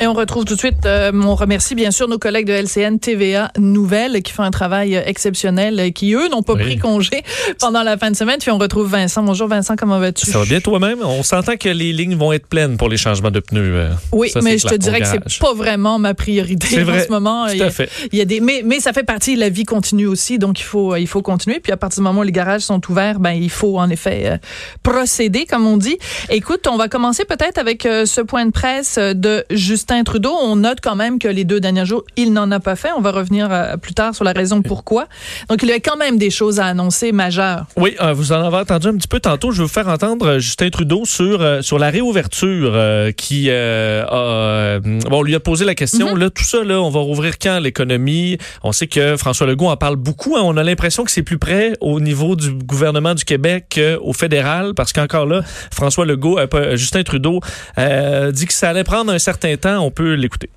Et on retrouve tout de suite, euh, on remercie bien sûr nos collègues de LCN TVA Nouvelles qui font un travail euh, exceptionnel, euh, qui eux n'ont pas pris congé pendant la fin de semaine. Puis on retrouve Vincent. Bonjour Vincent, comment vas-tu? Ça va bien toi-même? On s'entend que les lignes vont être pleines pour les changements de pneus. euh, Oui, ça, mais je te dirais que c'est pas vraiment ma priorité en ce moment. tout il y a, à fait. il y a des, mais, mais ça fait partie, la vie continue aussi, donc il faut, il faut continuer. Puis à partir du moment où les garages sont ouverts, ben il faut en effet euh, procéder, comme on dit. Écoute, on va commencer peut-être avec euh, ce point de presse de Justin Trudeau. On note quand même que les deux derniers jours, il n'en a pas fait. On va revenir euh, plus tard sur la raison pourquoi. Donc il y a quand même des choses à annoncer majeures. Oui, euh, vous en avez entendu un petit peu tantôt. Je vais vous faire entendre euh, Justin Trudeau sur euh, sur la réouverture qui a bon on lui a posé la question. Mhm. Là, tout ça là, on va rouvrir quand l'économie? On sait que François Legault en parle beaucoup. hein. On a l'impression que c'est plus près au niveau du gouvernement du Québec qu'au fédéral, parce qu'encore là, François Legault, Justin Trudeau dit que ça allait prendre un certain temps. On peut l'écouter.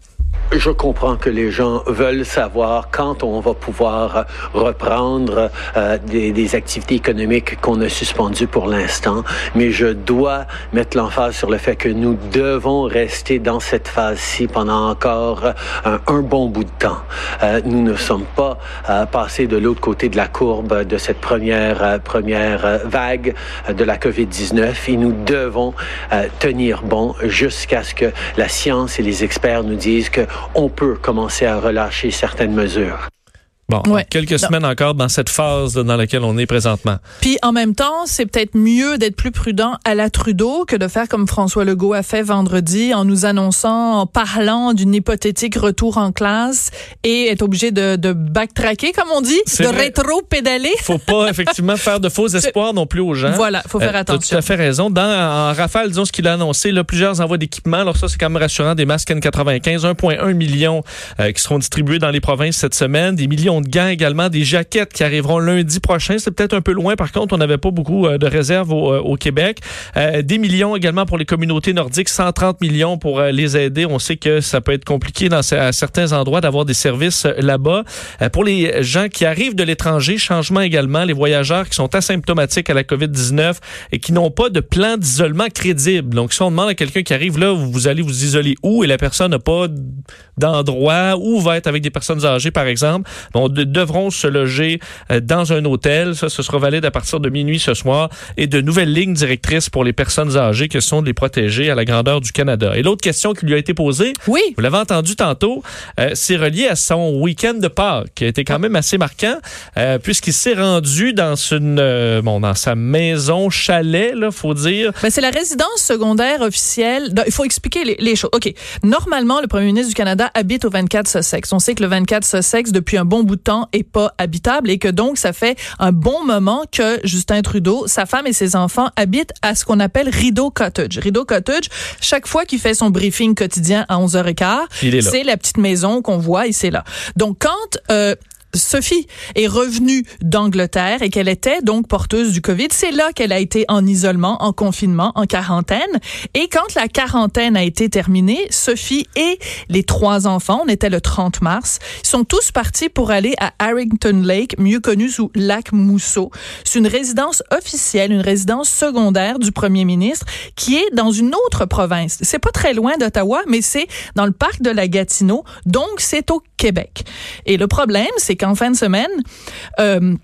Je comprends que les gens veulent savoir quand on va pouvoir reprendre euh, des, activités économiques qu'on a suspendues pour l'instant, mais je dois mettre l'emphase sur le fait que nous devons rester dans cette phase-ci pendant encore un, un bon bout de temps. Euh, nous ne sommes pas euh, passés de l'autre côté de la courbe de cette première euh, première euh, vague euh, de la COVID-19 et nous devons euh, tenir bon jusqu'à ce que la science et les experts nous disent que on peut commencer à relâcher certaines mesures. Bon, Ouais. quelques semaines encore dans cette phase dans laquelle on est présentement. Puis en même temps, c'est peut-être mieux d'être plus prudent à la Trudeau que de faire comme François Legault a fait vendredi en nous annonçant, en parlant d'une hypothétique retour en classe et être obligé de, de backtracker, comme on dit, de rétro-pédaler. faut pas effectivement faire de faux espoirs non plus aux gens. Voilà, faut faire Euh, attention. tout à fait raison. Dans en rafale, disons ce qu'il a annoncé, là, plusieurs envois d'équipements. Alors ça, c'est quand même rassurant. Des masques N95, 1,1 million euh, qui seront distribués dans les provinces cette semaine. Des millions de également, des jaquettes qui arriveront lundi prochain. C'est peut-être un peu loin. Par contre, on n'avait pas beaucoup euh, de réserves au, euh, Québec. Euh, des millions également pour les communautés nordiques, 130 millions pour les aider. On sait que ça peut être compliqué dans à certains endroits d'avoir des services là-bas. Pour les gens qui arrivent de l'étranger, changement également, les voyageurs qui sont asymptomatiques à la COVID-19 et qui n'ont pas de plan d'isolement crédible. Donc, si on demande à quelqu'un qui arrive là, vous allez vous isoler où? Et la personne n'a pas d'endroit où va être avec des personnes âgées, par exemple, de- devront se loger euh, dans un hôtel. Ça, ce sera valide à partir de minuit ce soir et de nouvelles lignes directrices pour les personnes âgées que sont de les protéger à la grandeur du Canada. Et l'autre question qui lui a été posée, Oui. vous l'avez entendu tantôt, euh, c'est relié à son week-end de Pâques, qui a été quand même assez marquant, euh, puisqu'il s'est rendu dans une, euh, bon, dans sa maison chalet, là, faut dire. Ben, c'est la résidence secondaire officielle. Il faut expliquer les, les choses. OK. Normalement, le premier ministre du Canada habite au 24 Sussex. On sait que le 24 Sussex, depuis un bon bout de temps, est pas habitable et que donc, ça fait un bon moment que Justin Trudeau, sa femme et ses enfants habitent à ce qu'on appelle Rideau Cottage. Rideau Cottage, chaque fois qu'il fait son briefing quotidien à 11h15, Il est là. c'est la petite maison qu'on voit et c'est là. Donc, quand... Euh, Sophie est revenue d'Angleterre et qu'elle était donc porteuse du COVID. C'est là qu'elle a été en isolement, en confinement, en quarantaine. Et quand la quarantaine a été terminée, Sophie et les trois enfants, on était le 30 mars, sont tous partis pour aller à Harrington Lake, mieux connu sous Lac Mousseau. C'est une résidence officielle, une résidence secondaire du premier ministre qui est dans une autre province. C'est pas très loin d'Ottawa, mais c'est dans le parc de la Gatineau. Donc, c'est au Québec. Et le problème, c'est qu'en fin de semaine, euh,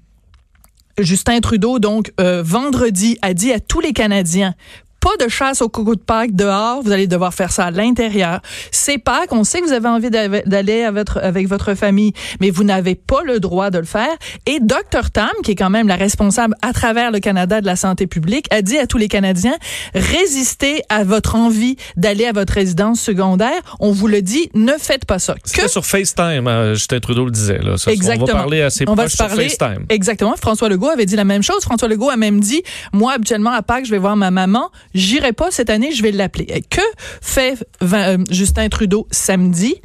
Justin Trudeau, donc, euh, vendredi, a dit à tous les Canadiens, pas de chasse au coucou de Pâques dehors, vous allez devoir faire ça à l'intérieur. C'est Pâques, on sait que vous avez envie d'aller avec votre famille, mais vous n'avez pas le droit de le faire. Et Dr Tam, qui est quand même la responsable à travers le Canada de la santé publique, a dit à tous les Canadiens, résistez à votre envie d'aller à votre résidence secondaire. On vous le dit, ne faites pas ça. Que sur FaceTime, hein, Justin Trudeau le disait. Là. exactement. On va parler à ses on proches sur FaceTime. Exactement. François Legault avait dit la même chose. François Legault a même dit, moi, habituellement, à Pâques, je vais voir ma maman j'irai pas cette année, je vais l'appeler. Que fait euh, Justin Trudeau samedi?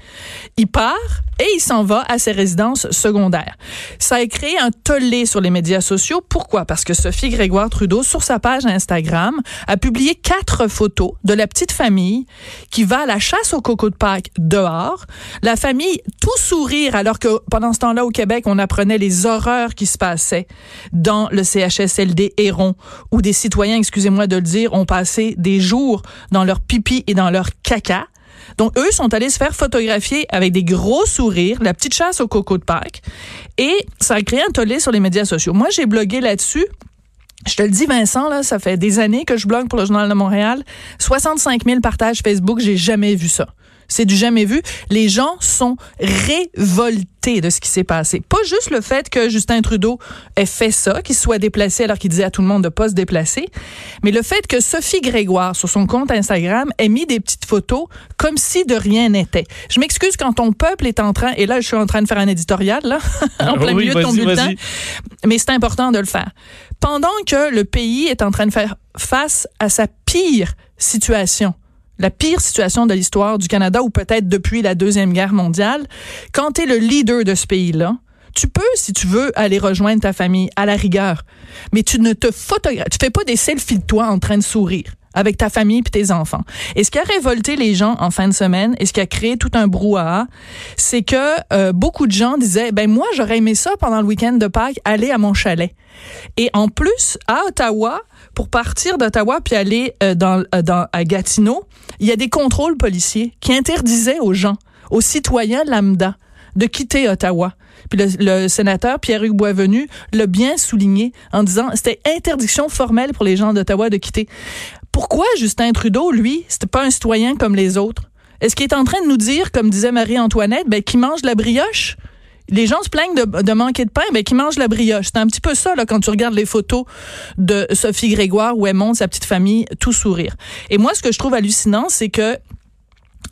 Il part et il s'en va à ses résidences secondaires. Ça a créé un tollé sur les médias sociaux. Pourquoi? Parce que Sophie Grégoire Trudeau, sur sa page Instagram, a publié quatre photos de la petite famille qui va à la chasse au coco de Pâques dehors. La famille tout sourire alors que pendant ce temps-là au Québec, on apprenait les horreurs qui se passaient dans le CHSLD Héron où des citoyens, excusez-moi de le dire, ont passé des jours dans leur pipi et dans leur caca. Donc, eux sont allés se faire photographier avec des gros sourires, la petite chasse au coco de Pâques. Et ça a créé un tollé sur les médias sociaux. Moi, j'ai blogué là-dessus. Je te le dis, Vincent, là, ça fait des années que je blogue pour le Journal de Montréal. 65 000 partages Facebook, j'ai jamais vu ça. C'est du jamais vu. Les gens sont révoltés de ce qui s'est passé. Pas juste le fait que Justin Trudeau ait fait ça, qu'il soit déplacé alors qu'il disait à tout le monde de pas se déplacer, mais le fait que Sophie Grégoire, sur son compte Instagram, ait mis des petites photos comme si de rien n'était. Je m'excuse quand ton peuple est en train, et là, je suis en train de faire un éditorial, là, en plein milieu de ton bulletin, mais c'est important de le faire. Pendant que le pays est en train de faire face à sa pire situation, la pire situation de l'histoire du Canada ou peut-être depuis la Deuxième Guerre mondiale, quand tu es le leader de ce pays-là, tu peux, si tu veux, aller rejoindre ta famille à la rigueur, mais tu ne te photographes, tu fais pas des selfies de toi en train de sourire avec ta famille et tes enfants. Et ce qui a révolté les gens en fin de semaine et ce qui a créé tout un brouhaha, c'est que euh, beaucoup de gens disaient ben moi j'aurais aimé ça pendant le week-end de Pâques aller à mon chalet. Et en plus à Ottawa, pour partir d'Ottawa puis aller euh, dans, euh, dans à Gatineau, il y a des contrôles policiers qui interdisaient aux gens, aux citoyens lambda, de quitter Ottawa. Puis le, sénateur Pierre-Hugues Boisvenu l'a bien souligné en disant c'était interdiction formelle pour les gens d'Ottawa de quitter. Pourquoi Justin Trudeau, lui, c'était pas un citoyen comme les autres? Est-ce qu'il est en train de nous dire, comme disait Marie-Antoinette, ben, qu'il mange la brioche? les gens se plaignent de, manquer de pain, mais qui mangent la brioche. C'est un petit peu ça là, quand tu regardes les photos de Sophie Grégoire où elle sa petite famille tout sourire. Et moi, ce que je trouve hallucinant, c'est que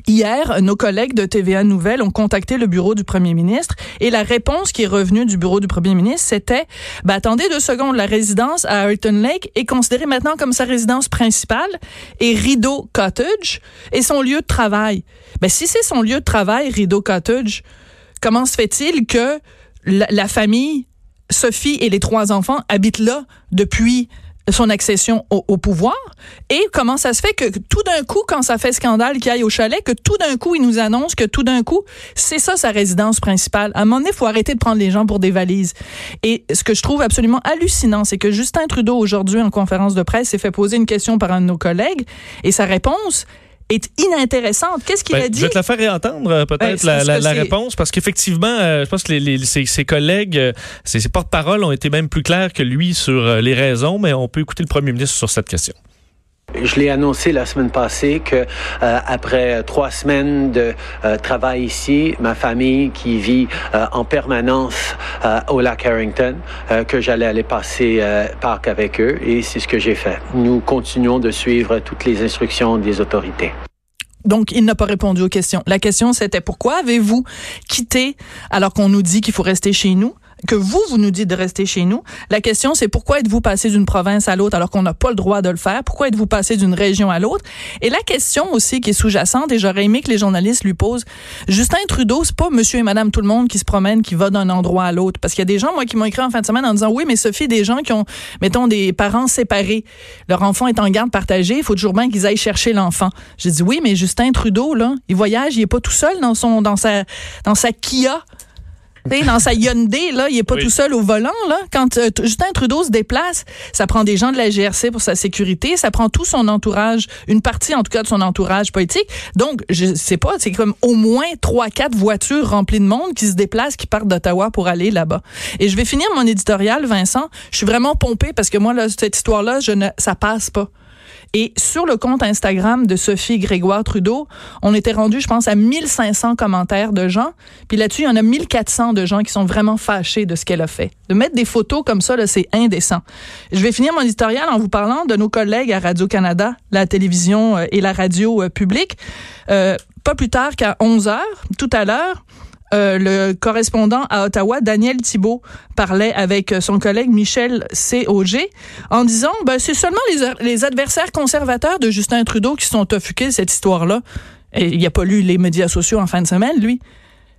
Hier, nos collègues de TVA Nouvelles ont contacté le bureau du premier ministre et la réponse qui est revenue du bureau du premier ministre, c'était ben, attendez deux secondes, la résidence à Ayrton Lake est considérée maintenant comme sa résidence principale et Rideau Cottage est son lieu de travail. Ben, si c'est son lieu de travail, Rideau Cottage, comment se fait-il que la, famille, Sophie et les trois enfants habitent là depuis son accession au, pouvoir. Et comment ça se fait que tout d'un coup quand ça fait scandale qu'il aille au chalet que tout d'un coup il nous annonce que tout d'un coup c'est ça sa résidence principale. À un moment donné il faut arrêter de prendre les gens pour des valises. Et ce que je trouve absolument hallucinant c'est que Justin Trudeau aujourd'hui en conférence de presse s'est fait poser une question par un de nos collègues. Et sa réponse est inintéressante. Qu'est-ce qu'il ben, a dit? Je vais te la faire réentendre, euh, peut-être, ben, la, réponse, parce qu'effectivement, euh, je pense que les, ses, collègues, euh, ses, porte-paroles ont été même plus clairs que lui sur les raisons, mais on peut écouter le premier ministre sur cette question. Je l'ai annoncé la semaine passée que après trois semaines de travail ici, ma famille qui vit en permanence au lac Harrington, que j'allais aller passer parc avec eux et c'est ce que j'ai fait. Nous continuons de suivre toutes les instructions des autorités. Donc, il n'a pas répondu aux questions. La question, c'était pourquoi avez-vous quitté alors qu'on nous dit qu'il faut rester chez nous? Que vous, vous nous dites de rester chez nous. La question, c'est pourquoi êtes-vous passé d'une province à l'autre alors qu'on n'a pas le droit de le faire? Pourquoi êtes-vous passé d'une région à l'autre? Et la question aussi qui est sous-jacente, et j'aurais aimé que les journalistes lui posent, Justin Trudeau, c'est pas monsieur et madame tout le monde qui se promènent, qui va d'un endroit à l'autre. Parce qu'il y a des gens, moi, qui m'ont écrit en fin de semaine en disant, oui, mais Sophie, des gens qui ont, mettons, des parents séparés. Leur enfant est en garde partagée. Il faut toujours bien qu'ils aillent chercher l'enfant. J'ai dit, oui, mais Justin Trudeau, là, il voyage, il est pas tout seul dans son, dans sa, dans sa Kia dans sa Hyundai, là, il est pas tout seul au volant. Là. Quand euh, Justin Trudeau se déplace, ça prend des gens de la GRC pour sa sécurité, ça prend tout son entourage, une partie en tout cas de son entourage politique. Donc, je sais pas, c'est comme au moins trois, quatre voitures remplies de monde qui se déplacent, qui partent d'Ottawa pour aller là-bas. Et je vais finir mon éditorial, Vincent. Je suis vraiment pompé parce que moi, là, cette histoire-là, je ne, ça passe pas. Et sur le compte Instagram de Sophie Grégoire Trudeau, on était rendu, je pense, à 1500 commentaires de gens. Puis là-dessus, il y en a 1400 de gens qui sont vraiment fâchés de ce qu'elle a fait. De mettre des photos comme ça, c'est indécent. Je vais finir mon éditorial en vous parlant de nos collègues à Radio-Canada, la télévision euh, et la radio euh, publique. Euh, pas plus tard qu'à 11 heures, tout à l'heure, euh, le correspondant à Ottawa, Daniel Thibault, parlait avec son collègue Michel C. Auger en disant ben, c'est seulement les, adversaires conservateurs de Justin Trudeau qui sont offusqués de cette histoire-là. Et il a pas lu les médias sociaux en fin de semaine, lui.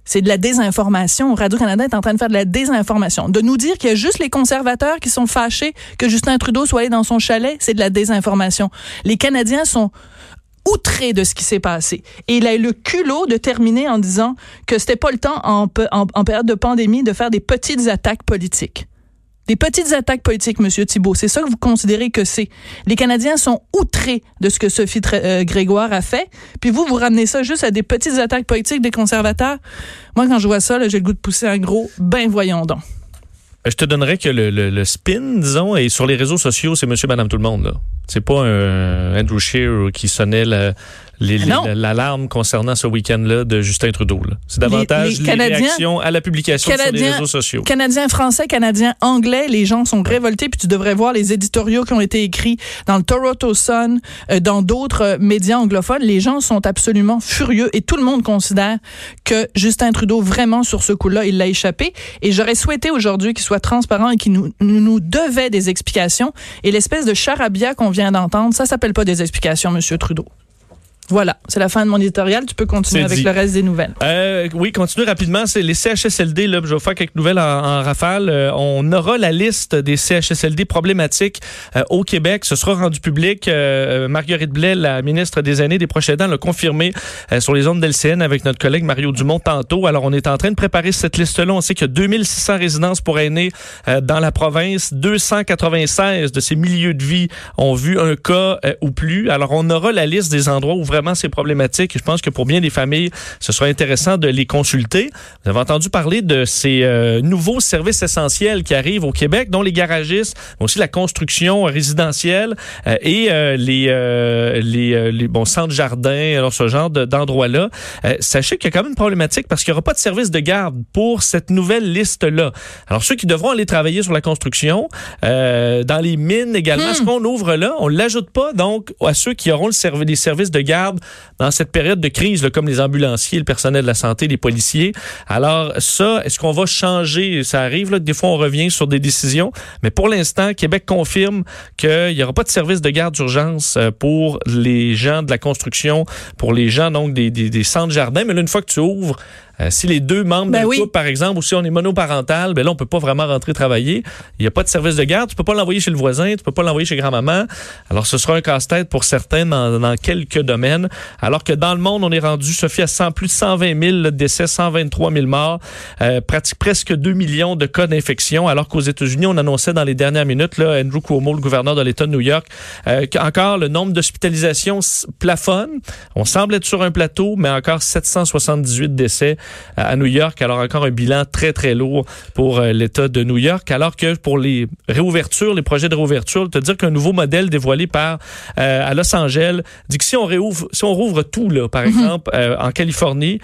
C'est de la désinformation. Radio-Canada est en train de faire de la désinformation. De nous dire qu'il y a juste les conservateurs qui sont fâchés que Justin Trudeau soit allé dans son chalet, c'est de la désinformation. Les Canadiens sont outré de ce qui s'est passé. Et il a eu le culot de terminer en disant que c'était pas le temps en, période de pandémie de faire des petites attaques politiques. Des petites attaques politiques, Monsieur Thibault. C'est ça que vous considérez que c'est. Les Canadiens sont outrés de ce que Sophie euh, Grégoire a fait. Puis vous, vous ramenez ça juste à des petites attaques politiques des conservateurs. Moi, quand je vois ça, j'ai le goût de pousser un gros, ben voyons donc. Je te donnerais que le, le, le, spin, disons, et sur les réseaux sociaux, c'est monsieur, madame, tout le monde. Là. C'est pas un Andrew Scheer qui sonnait la, l'alarme concernant ce week-end-là de Justin Trudeau. C'est davantage les, réactions à la publication sur les réseaux sociaux. Canadiens français, Canadiens anglais, les gens sont révoltés. Puis tu devrais voir les éditoriaux qui ont été écrits dans le Toronto Sun, euh, dans d'autres euh, médias anglophones. Les gens sont absolument furieux et tout le monde considère que Justin Trudeau, vraiment sur ce coup-là, il l'a échappé. Et j'aurais souhaité aujourd'hui qu'il soit transparent et qu'il nous, nous devait des explications. Et l'espèce de charabia qu'on vient d'entendre, ça s'appelle pas des explications, Monsieur Trudeau. Voilà, c'est la fin de mon éditorial. Tu peux continuer avec le reste des nouvelles. Euh, oui, continue rapidement. C'est les CHSLD. Là, je vais faire quelques nouvelles en, rafale. Euh, on aura la liste des CHSLD problématiques euh, au Québec. Ce sera rendu public. Marguerite Blais, la ministre des Aînés des Proches aidants, l'a confirmé sur les ondes d'LCN avec notre collègue Mario Dumont tantôt. Alors, on est en train de préparer cette liste-là. On sait qu'il y a 2600 résidences pour aînés dans la province. 296 de ces milieux de vie ont vu un cas ou plus. Alors, on aura la liste des endroits où vraiment ces problématiques. Je pense que pour bien des familles, ce sera intéressant de les consulter. Vous avez entendu parler de ces euh, nouveaux services essentiels qui arrivent au Québec, dont les garagistes, mais aussi la construction résidentielle euh, et euh, les, les, les bons centres jardins, alors ce genre d'endroits-là. sachez qu'il y a quand même une problématique parce qu'il n'y aura pas de service de garde pour cette nouvelle liste-là. Alors ceux qui devront aller travailler sur la construction, dans les mines également, ce hmm. qu'on ouvre là, on l'ajoute pas donc à ceux qui auront le les services de garde dans cette période de crise, comme les ambulanciers, le personnel de la santé, les policiers. Alors ça, est-ce qu'on va changer? Ça arrive, des fois on revient sur des décisions, mais pour l'instant, Québec confirme qu'il n'y aura pas de service de garde d'urgence euh, pour les gens de la construction, pour les gens donc des, des, des centres jardins. Mais là, une fois que tu ouvres, euh, si les deux membres ben couple, par exemple, ou si on est monoparental, ben là, on peut pas vraiment rentrer travailler. Il n'y a pas de service de garde. Tu peux pas l'envoyer chez le voisin. Tu peux pas l'envoyer chez grand-maman. Alors, ce sera un casse-tête pour certains dans, quelques domaines. Alors que dans le monde, on est rendu, Sophie, à 100, plus de 120 000 décès, 123 000 morts, euh, pratique presque 2 millions de cas d'infection. Alors qu'aux États-Unis, on annonçait dans les dernières minutes, là, Andrew Cuomo, le gouverneur de l'État de New York, euh, qu'encore le nombre d'hospitalisations plafonne. On semble être sur un plateau, mais encore 778 décès à New York. Alors encore un bilan très, très lourd pour euh, l'État de New York. Alors que pour les réouvertures, les projets de réouverture, te dire qu'un nouveau modèle dévoilé par euh, à Los Angeles dit que si on réouvre, si on rouvre tout, là, par mhm. exemple, euh, en Californie,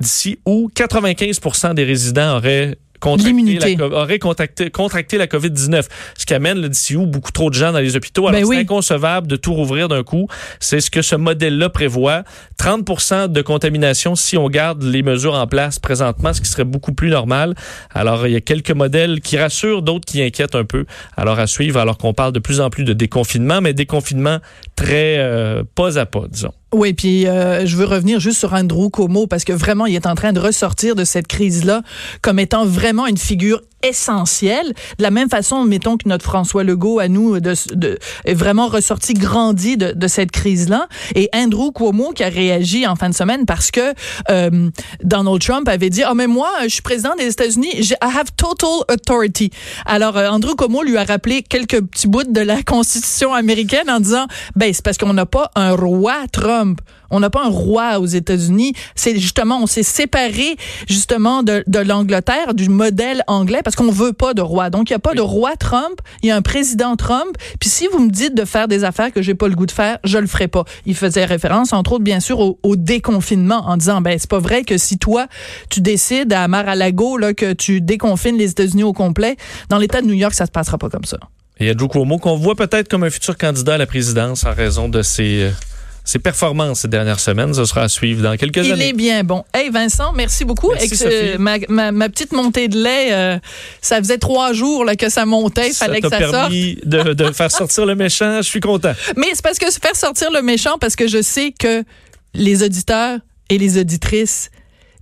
d'ici où 95% des résidents auraient contracté la, aurait contacté, contracté la COVID-19, ce qui amène d'ici où beaucoup trop de gens dans les hôpitaux. Alors, ben c'est inconcevable de tout rouvrir d'un coup. C'est ce que ce modèle-là prévoit. 30 de contamination si on garde les mesures en place présentement, ce qui serait beaucoup plus normal. Alors, il y a quelques modèles qui rassurent, d'autres qui inquiètent un peu. Alors, à suivre, alors qu'on parle de plus en plus de déconfinement, mais déconfinement très euh, pas à pas, disons. Oui, puis euh, je veux revenir juste sur Andrew Cuomo parce que vraiment, il est en train de ressortir de cette crise-là comme étant vraiment une figure essentiel. De la même façon, mettons que notre François Legault, à nous, est vraiment ressorti, grandi de, cette crise-là. Et Andrew Cuomo qui a réagi en fin de semaine parce que euh, Donald Trump avait dit, oh mais moi, je suis président des États-Unis, I have total authority. Alors euh, Andrew Cuomo lui a rappelé quelques petits bouts de la Constitution américaine en disant, ben c'est parce qu'on n'a pas un roi Trump. On n'a pas un roi aux États-Unis. C'est justement, on s'est séparé justement de, de l'Angleterre, du modèle anglais, parce qu'on veut pas de roi. Donc, il y a pas de roi Trump, il y a un président Trump. Puis si vous me dites de faire des affaires que j'ai pas le goût de faire, je le ferai pas. Il faisait référence, entre autres, bien sûr, au, au déconfinement en disant, ben, c'est pas vrai que si toi, tu décides à Mar-a-Lago, là, que tu déconfines les États-Unis au complet, dans l'État de New York, ça se passera pas comme ça. Et il y a Joe Cuomo qu'on voit peut-être comme un futur candidat à la présidence en raison de ses, euh, ses performances ces dernières semaines. Ce sera à suivre dans quelques Il années. est bien bon. Hey Vincent, merci beaucoup. Merci, Sophie. euh, ma, ma, ma petite montée de lait, euh, ça faisait trois jours là, que ça montait. Il Ça fallait que ça sorte. permis de, de faire sortir le méchant. Je suis content. Mais c'est parce que faire sortir le méchant, parce que je sais que les auditeurs et les auditrices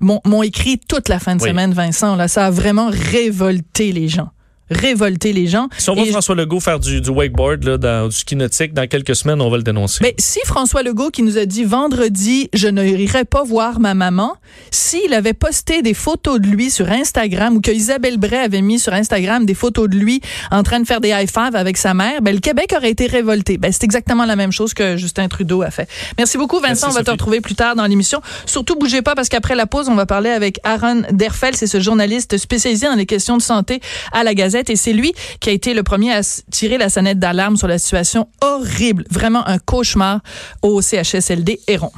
m'ont m'ont écrit toute la fin de Oui. semaine, Vincent. Là, ça a vraiment révolté les gens. Révolté les gens. Si on voit François Legault faire du, du wakeboard, là, dans, du ski nautique, dans quelques semaines, on va le dénoncer. Mais si François Legault qui nous a dit vendredi, je n'irai pas voir ma maman, s'il avait posté des photos de lui sur Instagram ou que Isabelle Bray avait mis sur Instagram des photos de lui en train de faire des high five avec sa mère, ben le Québec aurait été révolté. Ben c'est exactement la même chose que Justin Trudeau a fait. Merci beaucoup Vincent, Merci, on va te retrouver plus tard dans l'émission. Surtout bougez pas parce qu'après la pause, on va parler avec Aaron Derfel, c'est ce journaliste spécialisé dans les questions de santé à la Gazette et c'est lui qui a été le premier à tirer la sonnette d'alarme sur la situation horrible, vraiment un cauchemar au CHSLD Héron.